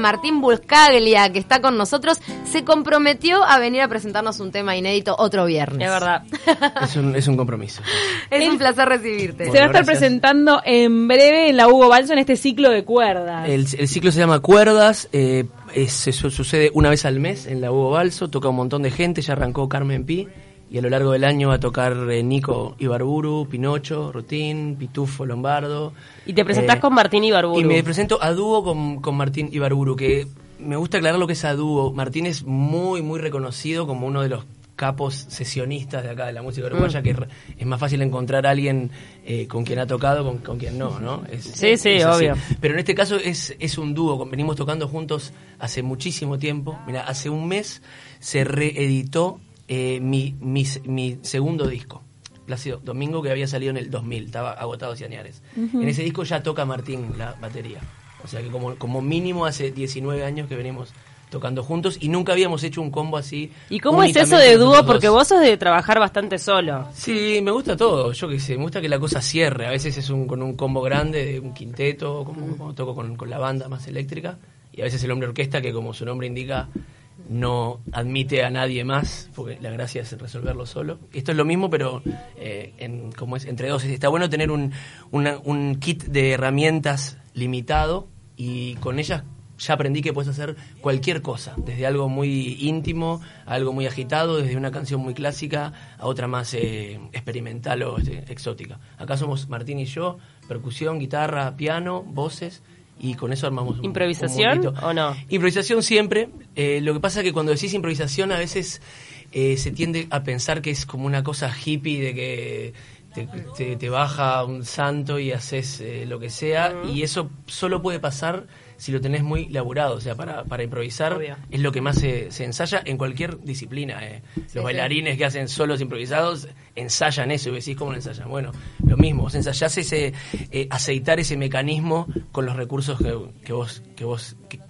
Martín Buscaglia, que está con nosotros, se comprometió a venir a presentarnos un tema inédito otro viernes. Es verdad. Es un, es un compromiso. Es un placer recibirte. Se va a estar gracias. presentando en breve en la Hugo Balso en este ciclo de cuerdas. El, el ciclo se llama Cuerdas, eh, es- sucede una vez al mes en la Hugo Balso, toca un montón de gente, ya arrancó Carmen Pi, y a lo largo del año va a tocar eh, Nico Ibarburu, Pinocho, Rutín, Pitufo, Lombardo. Y te presentás Eh, con Martín Ibarburu. Y me presento a dúo con, con Martín Ibarburu, que me gusta aclarar lo que es a dúo. Martín es muy, muy reconocido como uno de los capos sesionistas de acá de la música uruguaya, que re- es más fácil encontrar a alguien eh, con quien ha tocado con, con quien no, ¿no? Es- Sí, sí, es así. obvio. Pero en este caso es, es un dúo, venimos tocando juntos hace muchísimo tiempo. Mira, hace un mes se reeditó eh, mi, mi, mi segundo disco. Plácido Domingo, que había salido en el 2000, estaba agotado Ciañares. En ese disco ya toca Martín la batería. O sea que como, como mínimo hace 19 años que venimos tocando juntos y nunca habíamos hecho un combo así. ¿Y cómo es eso de dúo? Porque vos sos de trabajar bastante solo. Sí, me gusta todo, yo qué sé, me gusta que la cosa cierre, a veces es un, con un combo grande, de un quinteto, como cuando toco con, con la banda más eléctrica, y a veces el hombre orquesta que como su nombre indica no admite a nadie más, porque la gracia es resolverlo solo. Esto es lo mismo, pero eh, en, como es entre dos, está bueno tener un, kit de herramientas limitado y con ellas ya aprendí que puedes hacer cualquier cosa, desde algo muy íntimo a algo muy agitado, desde una canción muy clásica a otra más eh, experimental o este, exótica. Acá somos Martín y yo, percusión, guitarra, piano, voces y con eso armamos un, ¿Improvisación un mundito. o no? Improvisación siempre. eh, lo que pasa es que cuando decís improvisación a veces eh, se tiende a pensar que es como una cosa hippie de que te, te- te baja un santo y haces eh, lo que sea y eso solo puede pasar si lo tenés muy laburado, o sea, para, para improvisar Obvio. es lo que más se, se ensaya en cualquier disciplina. eh. Los bailarines que hacen solos improvisados ensayan eso y decís cómo lo ensayan. Bueno, lo mismo, vos ensayás ese, eh, aceitar ese mecanismo con los recursos que, que vos, que vos, que,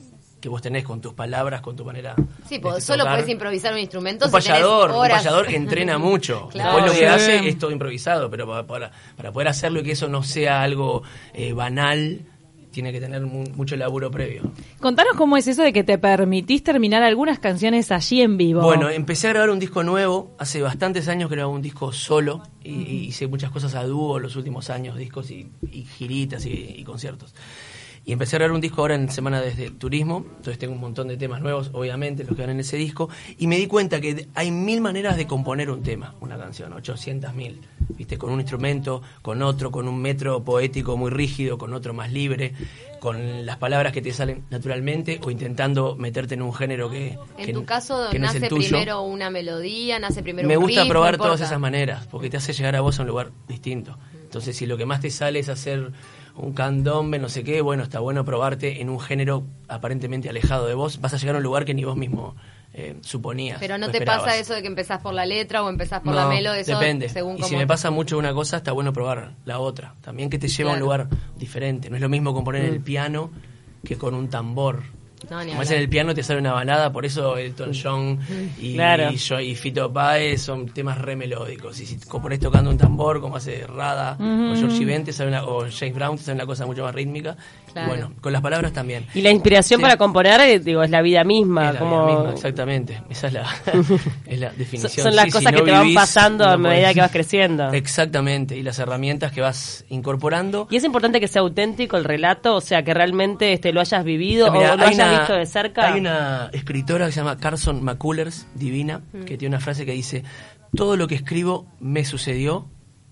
que vos tenés con tus palabras, con tu manera. Sí, de pues solo tocar. puedes improvisar un instrumento Un si tenés payador, un payador entrena mucho. Claro. Después lo que Sí. hace es todo improvisado, pero para, para, para poder hacerlo y que eso no sea algo eh, banal, tiene que tener mu- mucho laburo previo. Contanos cómo es eso de que te permitís terminar algunas canciones allí en vivo. Bueno, empecé a grabar un disco nuevo. Hace bastantes años que grababa un disco solo y, hice muchas cosas a dúo los últimos años, discos y, y giritas y, y conciertos. Y empecé a grabar un disco ahora en Semana desde Turismo, entonces tengo un montón de temas nuevos, obviamente, los que van en ese disco, y me di cuenta que hay mil maneras de componer un tema, una canción, 800 mil, ¿viste? Con un instrumento, con otro, con un metro poético muy rígido, con otro más libre, con las palabras que te salen naturalmente, o intentando meterte en un género que, En que- tu caso, que no es el nace tuyo. primero una melodía, nace primero Me un gusta riff, probar todas esas maneras, porque te hace llegar a vos a un lugar distinto. Entonces, si lo que más te sale es hacer un candombe, no sé qué, bueno, está bueno probarte en un género aparentemente alejado de vos, vas a llegar a un lugar que ni vos mismo eh, suponías. Pero no te esperabas. pasa eso de que empezás por la letra o empezás por la No, melo, eso depende. según y cómo... si me pasa mucho una cosa, está bueno probar la otra. También que te lleva a un lugar diferente. No es lo mismo componer en el piano que con un tambor. No, hablar. en el piano te sale una balada, por eso Elton John y, Claro. y, yo- y Fito Páez son temas re melódicos. Y si compones tocando un tambor, como hace Rada o Georgie Ben, te sale una- o James Brown, te sale una cosa mucho más rítmica. Y bueno, con las palabras también. Y la inspiración Sí. para componer, eh, digo, es la vida misma. Es la como... vida misma, exactamente. Esa es la, es la Son, definición. son las Sí, si cosas no que te van pasando a medida podés. que vas creciendo. Exactamente, y las herramientas que vas incorporando. Y es importante que sea auténtico el relato, o sea, que realmente este, lo hayas vivido Mira, o lo hay hayas una- visto de cerca. Hay una escritora que se llama Carson McCullers, divina, que tiene una frase que dice, todo lo que escribo me sucedió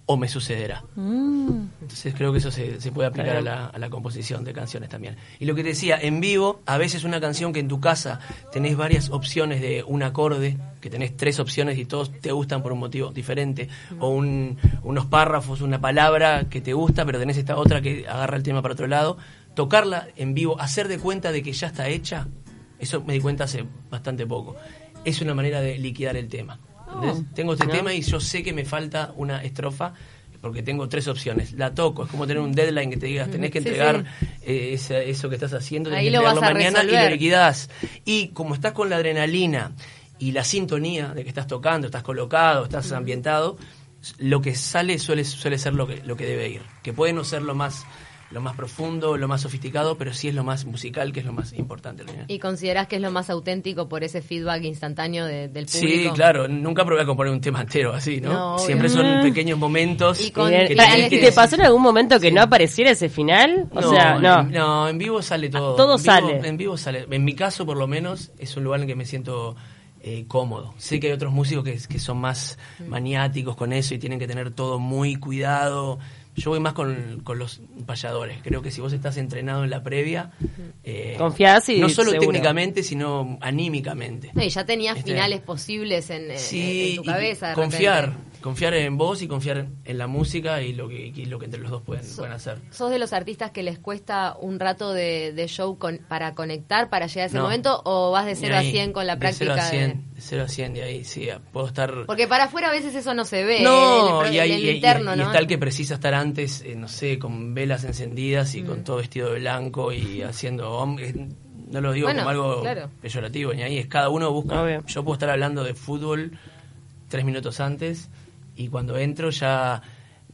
o me sucederá. Mm. Entonces creo que eso se, se puede aplicar a la, a la composición de canciones también. Y lo que te decía, en vivo, a veces una canción que en tu casa tenés varias opciones de un acorde, que tenés tres opciones y todos te gustan por un motivo diferente, o un- unos párrafos, una palabra que te gusta, pero tenés esta otra que agarra el tema para otro lado, tocarla en vivo, hacer de cuenta de que ya está hecha, eso me di cuenta hace bastante poco. Es una manera de liquidar el tema. ¿entendés? Tengo este ¿no? tema y yo sé que me falta una estrofa porque tengo tres opciones. La toco, es como tener un deadline que te digas, tenés que Sí, entregar eh, esa- eso que estás haciendo, tenés Ahí que lo entregarlo mañana y lo resolver. liquidás. Y como estás con la adrenalina y la sintonía de que estás tocando, estás colocado, estás ambientado, lo que sale suele, suele ser lo que, lo que debe ir. Que puede no ser lo más lo más profundo, lo más sofisticado, pero sí es lo más musical, que es lo más importante. al final. ¿Y considerás que es lo más auténtico por ese feedback instantáneo de- del público? Sí, claro, nunca probé a componer un tema entero así, ¿no? Siempre son pequeños momentos. Y con- Bien. que ¿Y, tenés y que- te pasó en algún momento que no apareciera ese final? O no, sea, no. En, no, en vivo sale todo. Ah, todo En vivo- sale. En vivo sale. En mi caso, por lo menos, es un lugar en que me siento eh, cómodo. Sé que hay otros músicos que, que son más maniáticos con eso y tienen que tener todo muy cuidado. Yo voy más con, con los payadores. Creo que si vos estás entrenado en la previa, eh, Confiás y no solo seguro. técnicamente, sino anímicamente. No, y ya tenías Este, finales posibles en, Sí, en tu cabeza. de confiar, repente. Confiar en vos y confiar en la música y lo que, y lo que entre los dos pueden, pueden hacer. ¿Sos de los artistas que les cuesta un rato de, de show con- para conectar, para llegar a ese No. momento? ¿O vas de Ni 0 a ahí, 100 con la de práctica? 0 a 100, de- de 0 a 100 de ahí, sí, puedo estar... Porque para afuera a veces eso no se ve. no, el, el- y, hay, el y- y- interno, y ¿no? está el que precisa estar antes, eh, no sé, con velas encendidas y con todo vestido de blanco y haciendo... eh, No lo digo Bueno, como algo claro. peyorativo, ni ahí es cada uno busca... Obvio. Yo puedo estar hablando de fútbol tres minutos antes y cuando entro ya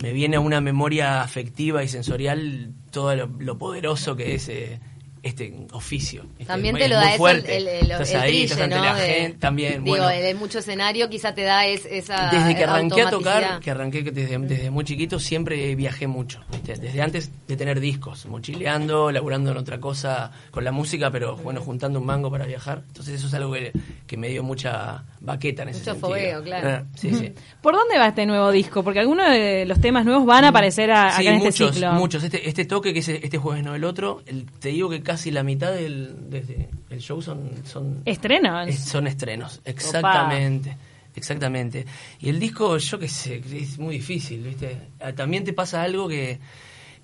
me viene a una memoria afectiva y sensorial todo lo, poderoso que es eh, este oficio. ¿viste? También Es te lo da eso el, el, el, estás el ahí, trille, estás ante ¿no? la De- gente, también. Digo, bueno, de mucho escenario quizá te da es, esa desde que arranqué a tocar, que arranqué desde, desde muy chiquito, siempre viajé mucho. ¿viste? Desde antes de tener discos, mochileando, laburando en otra cosa con la música, pero bueno, juntando un mango para viajar. Entonces eso es algo que, que me dio mucha baqueta en ese Mucho sentido. fogueo, claro. Ah, sí, sí. ¿Por dónde va este nuevo disco? Porque algunos de los temas nuevos van a aparecer a- Sí, acá en muchos, este ciclo. muchos. Este, este toque que es este jueves no el otro, el- te digo que casi la mitad del, desde el show son, son, Estrenos. es- son estrenos. Exactamente. Exactamente. Y el disco, yo qué sé, es muy difícil, ¿viste? Ah, También te pasa algo que,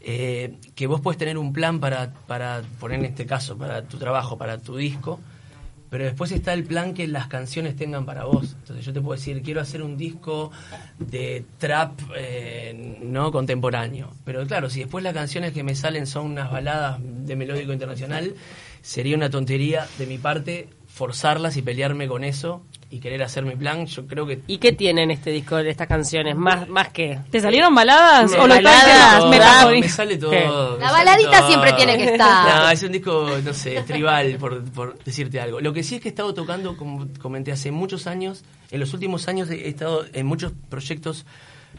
eh, que vos puedes tener un plan para, para poner en este caso, para tu trabajo, para tu disco, pero después está el plan que las canciones tengan para vos. Entonces yo te puedo decir, quiero hacer un disco de trap eh, no contemporáneo. Pero claro, si después las canciones que me salen son unas baladas de melódico internacional, sería una tontería de mi parte forzarlas y pelearme con eso y querer hacer mi plan. Yo creo que ¿Y qué tienen este disco de estas canciones? Más, más que. ¿Te salieron baladas? Me- ¿O lo baladas, todo, me me sale todo. La sale baladita todo. siempre tiene que estar. No, es un disco, no sé, tribal, por, por decirte algo. Lo que sí es que he estado tocando, como comenté, hace muchos años, en los últimos años he estado en muchos proyectos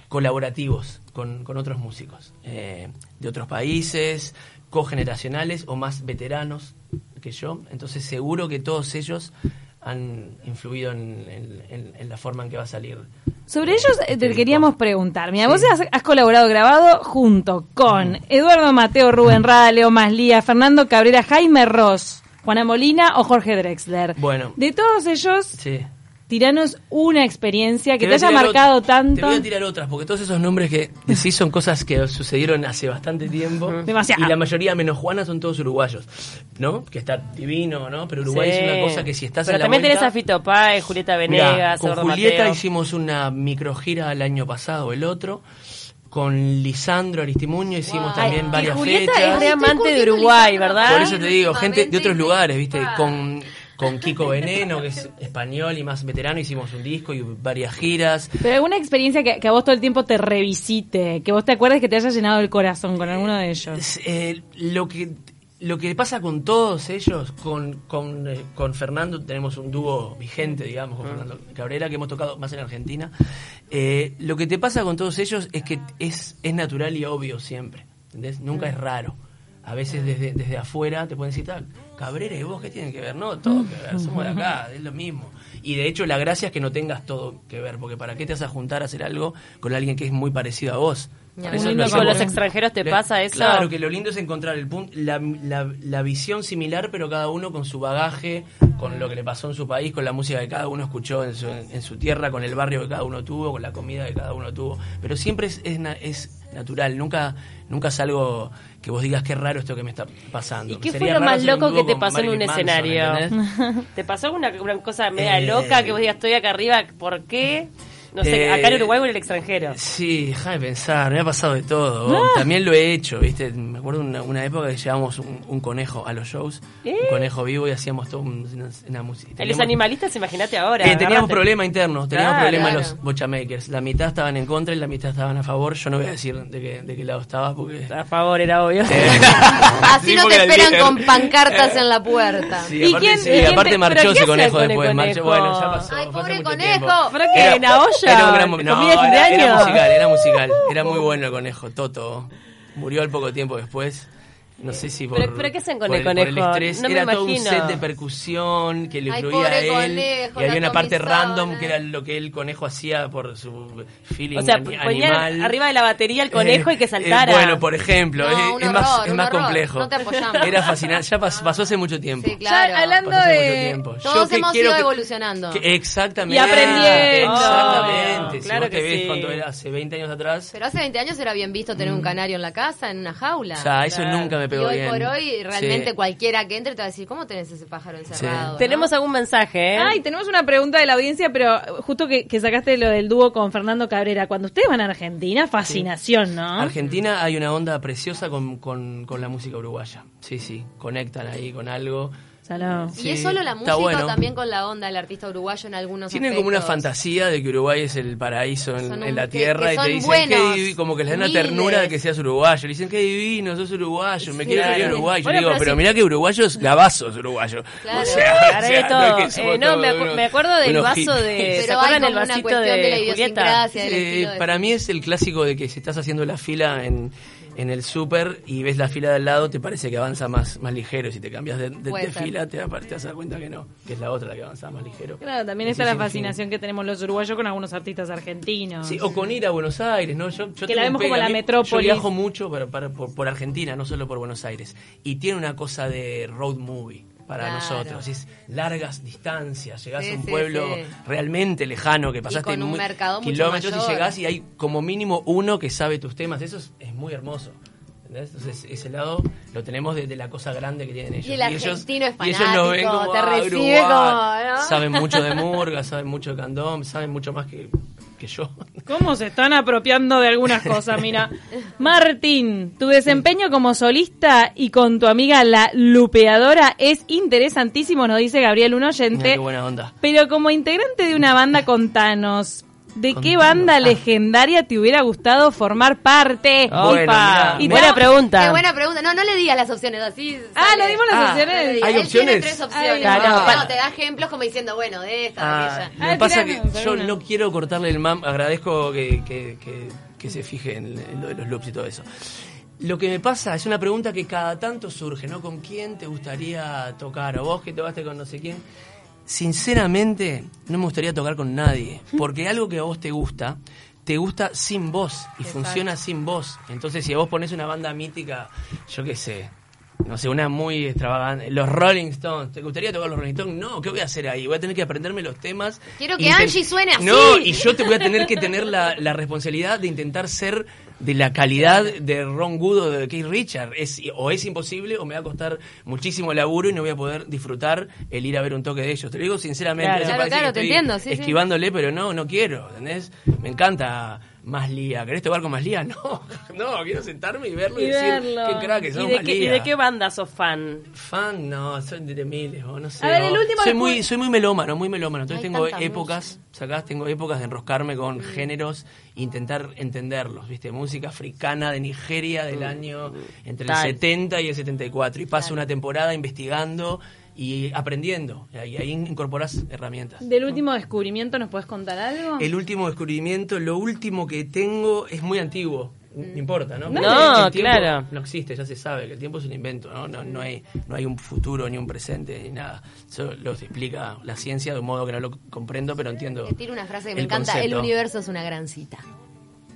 colaborativos con, con otros músicos eh, de otros países, cogeneracionales o más veteranos que yo. Entonces seguro que todos ellos han influido en, en- en- en la forma en que va a salir. Sobre ellos eh, este te disco. queríamos preguntar. Mira, Sí. vos has, has colaborado grabado junto con Eduardo Mateo, Rubén Rada, Leo Maslía, Fernando Cabrera, Jaime Ross, Juana Molina o Jorge Drexler. Bueno. De todos ellos, Sí. Tiranos una experiencia que te, haya marcado ot- Te tanto. voy a tirar otras, porque todos esos nombres que decís son cosas que sucedieron hace bastante tiempo. Demasiado. Y la mayoría, menos Juana, son todos uruguayos. ¿No? Que está divino, ¿no? Pero Uruguay Sí. es una cosa que si estás Pero en la también vuelta- tenés a Fito Páez, Julieta Mirá, Venegas, con Eduardo Julieta Mateo. hicimos una microgira el año pasado, el otro. Con Lisandro Aristimuño hicimos también varias Julieta fechas. es re amante de Uruguay, ¿verdad? Por eso te digo, gente de otros lugares, ¿viste? Con, con Kiko Veneno, que es español y más veterano, hicimos un disco y varias giras. Pero alguna experiencia que, que a vos todo el tiempo te revisite, que vos te acuerdes que te haya llenado el corazón con alguno de ellos. Eh, lo que lo que pasa con todos ellos, con, con, eh, con Fernando, tenemos un dúo vigente, digamos, con Fernando Cabrera, que hemos tocado más en Argentina. Eh, lo que te pasa con todos ellos es que es, es natural y obvio siempre, ¿entendés? Nunca es raro. A veces desde, desde afuera te pueden decir, "Ah, Cabrera y vos, ¿qué tienen que ver? No, todo que ver, somos de acá, es lo mismo. Y de hecho la gracia es que no tengas todo que ver, porque ¿para qué te vas a juntar a hacer algo con alguien que es muy parecido a vos? Ya, eso lindo lo ¿Y con los extranjeros te pasa eso? Claro, que lo lindo es encontrar el punto, la, la- la visión similar, pero cada uno con su bagaje, con lo que le pasó en su país, con la música que cada uno escuchó en su, en su tierra, con el barrio que cada uno tuvo, con la comida que cada uno tuvo. Pero siempre es, es, na- es natural, nunca, nunca es algo que vos digas qué raro esto que me está pasando. ¿Y qué Sería fue lo más loco que te pasó en un Manson, escenario? ¿entendés? ¿Te pasó una, una cosa media Eh, loca que vos digas, estoy acá arriba, ¿por qué? No sé, Eh, acá en Uruguay o en el extranjero. Sí, déjame pensar, me ha pasado de todo. También lo he hecho, ¿viste? Me acuerdo una, una época que llevábamos un, un conejo a los shows, ¿Eh? un conejo vivo y hacíamos todo un- una, una música. Los animalistas, imagínate ahora. Eh, teníamos problemas internos, teníamos Claro. problemas Claro. los bochamakers. La mitad estaban en contra y la mitad estaban a favor. Yo no voy a decir de qué, de qué lado estaba porque... A favor, era obvio. Así Sí, no te esperan líder. con pancartas en la puerta. Sí, ¿Y aparte, quién- sí, y quién aparte te- marchó ese conejo después. conejo? marchó- bueno, ya pasó. Ay, pobre conejo. tiempo. ¿Pero qué? Era- Era un gran mo- no, ¿Comida de fin de era, musical, era musical. Era muy bueno el conejo, Toto. Murió al poco tiempo después. No sé si por, Pero- pero ¿qué hacen con por el por el conejo? estrés. No me era todo un imagino. set de percusión que le Ay, incluía a él. conejo, y había una parte random que era lo que el conejo hacía por su feeling O sea, ani- ponían animal. arriba de la batería el conejo Eh, y que eh, saltara. bueno, por ejemplo, No, es, un es más, horror, es más horror. complejo. No te apoyamos. Era fascinante. Ya pas- pasó hace mucho tiempo. Sí, claro. Ya, hablando Pasó hace de- mucho tiempo. Todos Yo hemos ido que- evolucionando. que- exactamente. Y aprendiendo. Exactamente. Claro si vos te que ves sí. cuando era hace 20 años atrás. Pero hace 20 años era bien visto tener un canario en la casa, en una jaula. O sea, eso Claro. nunca me y pegó hoy bien. por hoy, realmente Sí. cualquiera que entre te va a decir, ¿cómo tenés ese pájaro encerrado? no? Tenemos algún mensaje, ¿eh? Ay, tenemos una pregunta de la audiencia, pero justo que, que sacaste lo del dúo con Fernando Cabrera. Cuando ustedes van a Argentina, fascinación, ¿no? Argentina hay una onda preciosa con, con, con la música uruguaya. Sí, sí, conectan ahí con algo. Salado. ¿Y Sí, es solo la música o también con la onda del artista uruguayo en algunos Tienen como una fantasía de que Uruguay es el paraíso en, la tierra que y te dicen buenos, que como que les dan una ternura de que seas uruguayo. Le dicen que divino, sos uruguayo, me Sí. quiero ir a. Uruguay. Yo Bueno, digo, pero pero mirá que uruguayo es gabazo, es uruguyo. Claro. O sea, Claro, o sea, de no es que Eh, no, me, acu- unos- me acuerdo del vaso de... ¿Se Pero acuerdan el vasito cuestión de la Julieta? del Eh, para mí es el clásico de que si estás haciendo la fila en, en el súper y ves la fila de al lado, te parece que avanza más, más ligero. Si te cambias de, fila, te, te dar cuenta que no, que es la otra la que avanza más ligero. Claro, también está la fascinación que tenemos los uruguayos con algunos artistas argentinos. Sí, o con ir a Buenos Aires, ¿no? Yo, yo Que la vemos como la metrópolis. Yo viajo mucho para- para- por, por Argentina, no solo por Buenos Aires. Y tiene una cosa de road movie para Claro. nosotros. Es largas distancias, llegás Sí, a un sí, pueblo sí. realmente lejano que pasaste con un muy- mercado mucho kilómetros y llegás y hay como mínimo uno que sabe tus temas. Eso es, es muy hermoso. ¿entendés? Entonces, ese lado lo tenemos de, de la cosa grande que tienen ellos. Y el argentino es y ellos ven fanático, como, te "Ah, recibe Uruguay". como, ¿no? Saben mucho de Murga, saben mucho de Candom, saben mucho más que, que yo. ¿Cómo se están apropiando de algunas cosas? Mira, Martín, tu desempeño como solista y con tu amiga la lupeadora es interesantísimo, nos dice Gabriel, un Mira oyente. qué buena onda. Pero como integrante de una banda, contanos, ¿de qué banda Ah. legendaria te hubiera gustado formar parte? Bueno, mirá, Y mirá. Buena pregunta. Qué buena pregunta. No, no le digas las opciones así. Ah. ¿le dimos las Ah, opciones? No. ¿Hay Él opciones? tiene tres opciones. Ay, no, no, te da ejemplos como diciendo, bueno, de esta, de Ah, aquella. lo que Ah, pasa que yo no quiero cortarle el mam, agradezco que, que- que- que se fije en, en lo de los loops y todo eso. Lo que me pasa es una pregunta que cada tanto surge, ¿no? ¿Con quién te gustaría tocar? O vos que tocaste con no sé quién. Sinceramente, no me gustaría tocar con nadie, porque algo que a vos te gusta, te gusta sin voz y funciona sin voz. Entonces, si vos pones una banda mítica, yo qué sé, no sé, una muy extravagante, los Rolling Stones, ¿te gustaría tocar los Rolling Stones? No, ¿qué voy a hacer ahí? Voy a tener que aprenderme los temas. Quiero que Angie suene así. No, y yo te voy a tener que tener la, la responsabilidad de intentar ser de la calidad de Ron Good o de Keith Richard. Es, o es imposible o me va a costar muchísimo laburo y no voy a poder disfrutar el ir a ver un toque de ellos. Te lo digo sinceramente. Claro. Claro, te entiendo, sí, sí. esquivándole, pero no, no quiero, ¿entendés? Me encanta más Lía. ¿Querés tocar con más Lía? No, no, quiero sentarme y verlo y, Y decir, verlo. qué crack que ¿Y son de, qué, y Lía. de qué banda sos fan? Fan, no, soy de miles, o no sé. A ver, el último soy muy, soy muy melómano, muy melómano. Entonces Hay tengo épocas, sacás, tengo épocas de enroscarme con géneros e intentar entenderlos, ¿viste? Música africana de Nigeria del año entre Tal. el 70 y el 74. Y paso una temporada investigando y aprendiendo. Y ahí incorporás herramientas. Del último descubrimiento, ¿nos puedes contar algo? El último descubrimiento, lo último que tengo es muy antiguo. No importa, ¿no? No, claro. No existe, ya se sabe que el tiempo es un invento, ¿no? No, no, hay, no hay un futuro, ni un presente, ni nada. Eso lo explica la ciencia de un modo que no lo comprendo, pero entiendo. Te tiro una frase que me encanta. El universo es una gran cita.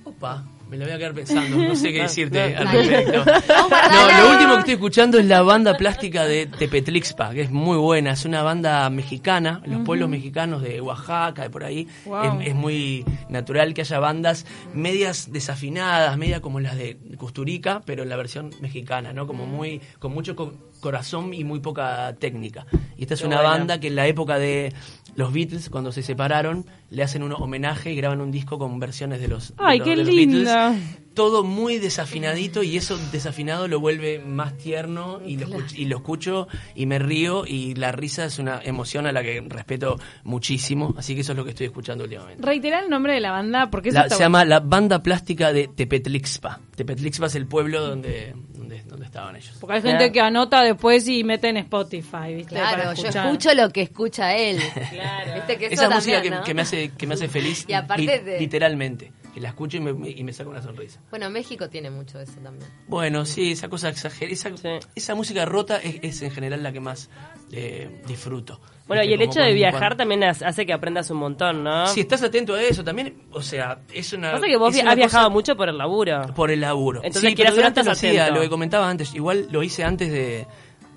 Opa, me lo voy a quedar pensando, no sé qué decirte al respecto. No, lo último que estoy escuchando es la banda plástica de Tepetlixpa, que es muy buena, es una banda mexicana, los pueblos mexicanos de Oaxaca, de por ahí, Wow. es, es muy natural que haya bandas medias desafinadas, media como las de Custurica, pero en la versión mexicana, ¿no? Como muy, con mucho co- corazón y muy poca técnica. Y esta es Qué una banda que en la época de los Beatles cuando se separaron le hacen un homenaje y graban un disco con versiones de los, de Ay, los- qué de los linda. Beatles. Todo muy desafinadito y eso desafinado lo vuelve más tierno y lo, escuch- y lo escucho y me río y la risa es una emoción a la que respeto muchísimo, así que eso es lo que estoy escuchando últimamente. Reitera el nombre de la banda porque eso La- está se bueno. llama la banda plástica de Tepetlixpa. Tepetlixpa es el pueblo donde, donde, donde estaban ellos. Porque hay gente que anota después y mete en Spotify, ¿viste? Claro, Para yo escucho lo que escucha él. Claro. Viste que eso Esa música que, ¿no? que me hace que me hace feliz Y aparte li- de- literalmente que la escucho y me, y me saca una sonrisa Bueno, México tiene mucho de eso también. bueno sí esa cosa exagerada esa, Sí. esa música rota es, es en general la que más eh, disfruto Bueno, y el hecho de viajar cuando- también hace que aprendas un montón, ¿no? si estás atento a eso también o sea es una Pasa que vos vi- has viajado cosa- mucho por el laburo. por el laburo. Entonces, sí, quieras pero antes lo hacía, lo que comentaba antes, igual lo hice antes de,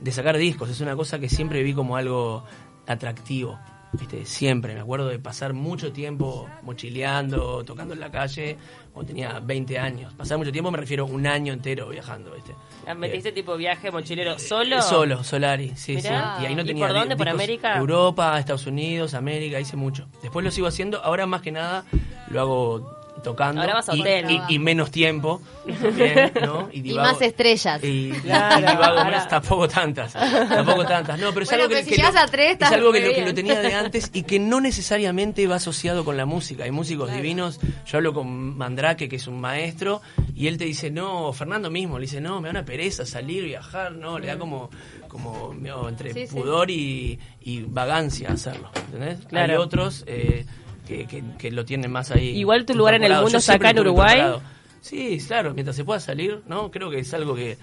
de sacar discos, es una cosa que siempre vi como algo atractivo. ¿Viste? Siempre, me acuerdo de pasar mucho tiempo mochileando, tocando en la calle, cuando tenía 20 años. Pasar mucho tiempo me refiero a un año entero viajando, ¿viste? Ah, ¿Metiste Eh, tipo viaje mochilero solo? Solo, Solari, sí, Mirá. sí. Y ahí no ¿Y tenía por dónde? ¿Por. América? Europa, Estados Unidos, América, hice mucho. Después lo sigo haciendo, ahora más que nada lo hago tocando. Ahora vas a y, hotel. y- y menos tiempo. Y divago- más estrellas. Y, Claro, divago tampoco tantas, tampoco tantas. No, pero es Bueno, algo que, si lo- a tres, es estás algo que lo, que bien. lo tenía de antes y que no necesariamente va asociado con la música. Hay músicos divinos. Yo hablo con Mandrake, que es un maestro, y él te dice, no, Fernando mismo, le dice, no, me da una pereza salir, viajar, no, le da como, como no, entre Sí, sí. pudor y, y vagancia hacerlo, ¿entendés? Claro. Hay otros eh, que, que, que lo tienen más ahí. Igual tu lugar en el mundo está acá en Uruguay. Sí, claro, mientras se pueda salir, ¿no? Creo que es algo que,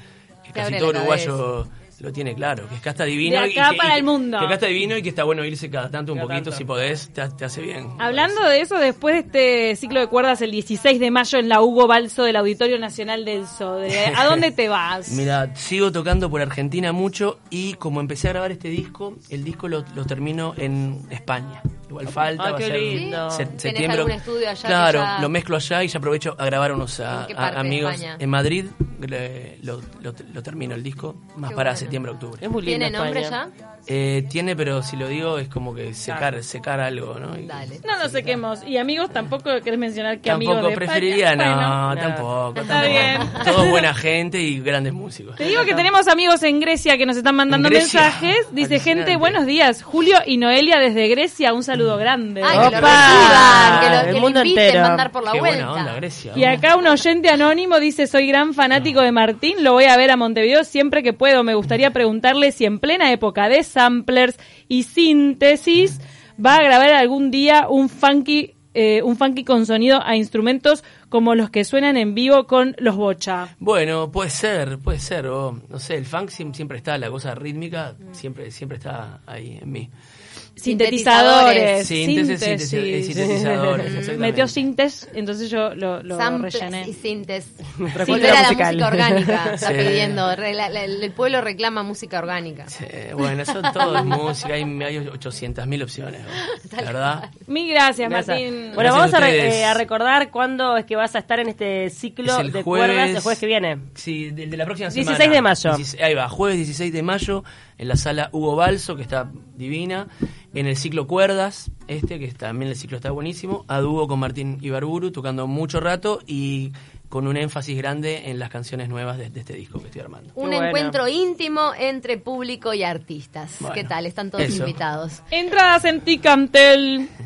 que casi todo uruguayo lo tiene claro, que acá está divino. De y acá que- y para que- el mundo. Que acá está divino y que está bueno irse cada tanto un Cada poquito, tanto. si podés, te, te hace bien. Hablando de eso, después de este ciclo de cuerdas, el 16 de mayo en la Hugo Balso del Auditorio Nacional del Sodre, ¿a dónde te vas? Mira, sigo tocando por Argentina mucho y como empecé a grabar este disco, el disco lo, lo termino en España. Igual falta, Ah, va a qué ser lindo. se- ¿Tenés septiembre. algún estudio allá que Claro, ya- lo mezclo allá y ya aprovecho a grabar unos a- ¿En qué a- parte de amigos en Madrid. le- lo, lo- lo termino el disco, más Qué para bueno. septiembre, octubre. Es muy lindo ¿Tiene nombre España. ya? Eh, tiene, pero si lo digo es como que secar, secar algo, ¿no? Y- Dale. No nos sequemos. Y amigos, tampoco querés mencionar que Tampoco amigos de preferiría, España. no, Bueno, tampoco. Está tampoco. bien. Todos buena gente y grandes músicos. Te digo que tenemos amigos en Grecia que nos están mandando mensajes. Dice gente, buenos días. Julio y Noelia desde Grecia, un saludo grande. Ay, que lo Opa. reciban, que lo, El lo mundo inviten, entero. mandar por la Qué vuelta. buena onda, Grecia. Y acá un oyente anónimo dice, soy gran fanático de Martín, lo voy a ver a Montevideo siempre que puedo. Me gustaría preguntarle si en plena época de samplers y síntesis va a grabar algún día un funky, eh, un funky con sonido a instrumentos como los que suenan en vivo con los bocha. Bueno, puede ser, puede ser. o, no sé, el funk siem- siempre está, la cosa rítmica siempre siempre está ahí en mí. Sintetizadores, Síntesis, síntesis. síntesis, sintetizadores. Metió sintes, entonces yo lo, lo Samples rellené. y sintes. Profesora Volver a la música orgánica, está Sí. pidiendo. Re- la- la- el pueblo reclama música orgánica. Sí, bueno, son todos música, hay, hay 800.000 opciones, verdad. Mil gracias, Gracias. Martín. Bueno, Gracias vamos a a, re- ustedes. eh, a recordar cuándo es que vas a estar en este ciclo Es el de jueves- cuerdas el jueves que viene. Sí, de, de la próxima 16 semana. de mayo. 16 ahí va, jueves 16 de mayo, en la sala Hugo Balso, que está divina. En el ciclo Cuerdas, este, que también el ciclo está buenísimo. A dúo con Martín Ibarburu, tocando mucho rato y con un énfasis grande en las canciones nuevas de, de este disco que estoy armando. Un bueno. encuentro íntimo entre público y artistas. Bueno, ¿Qué tal? Están todos eso. invitados. Entradas en Ticantel.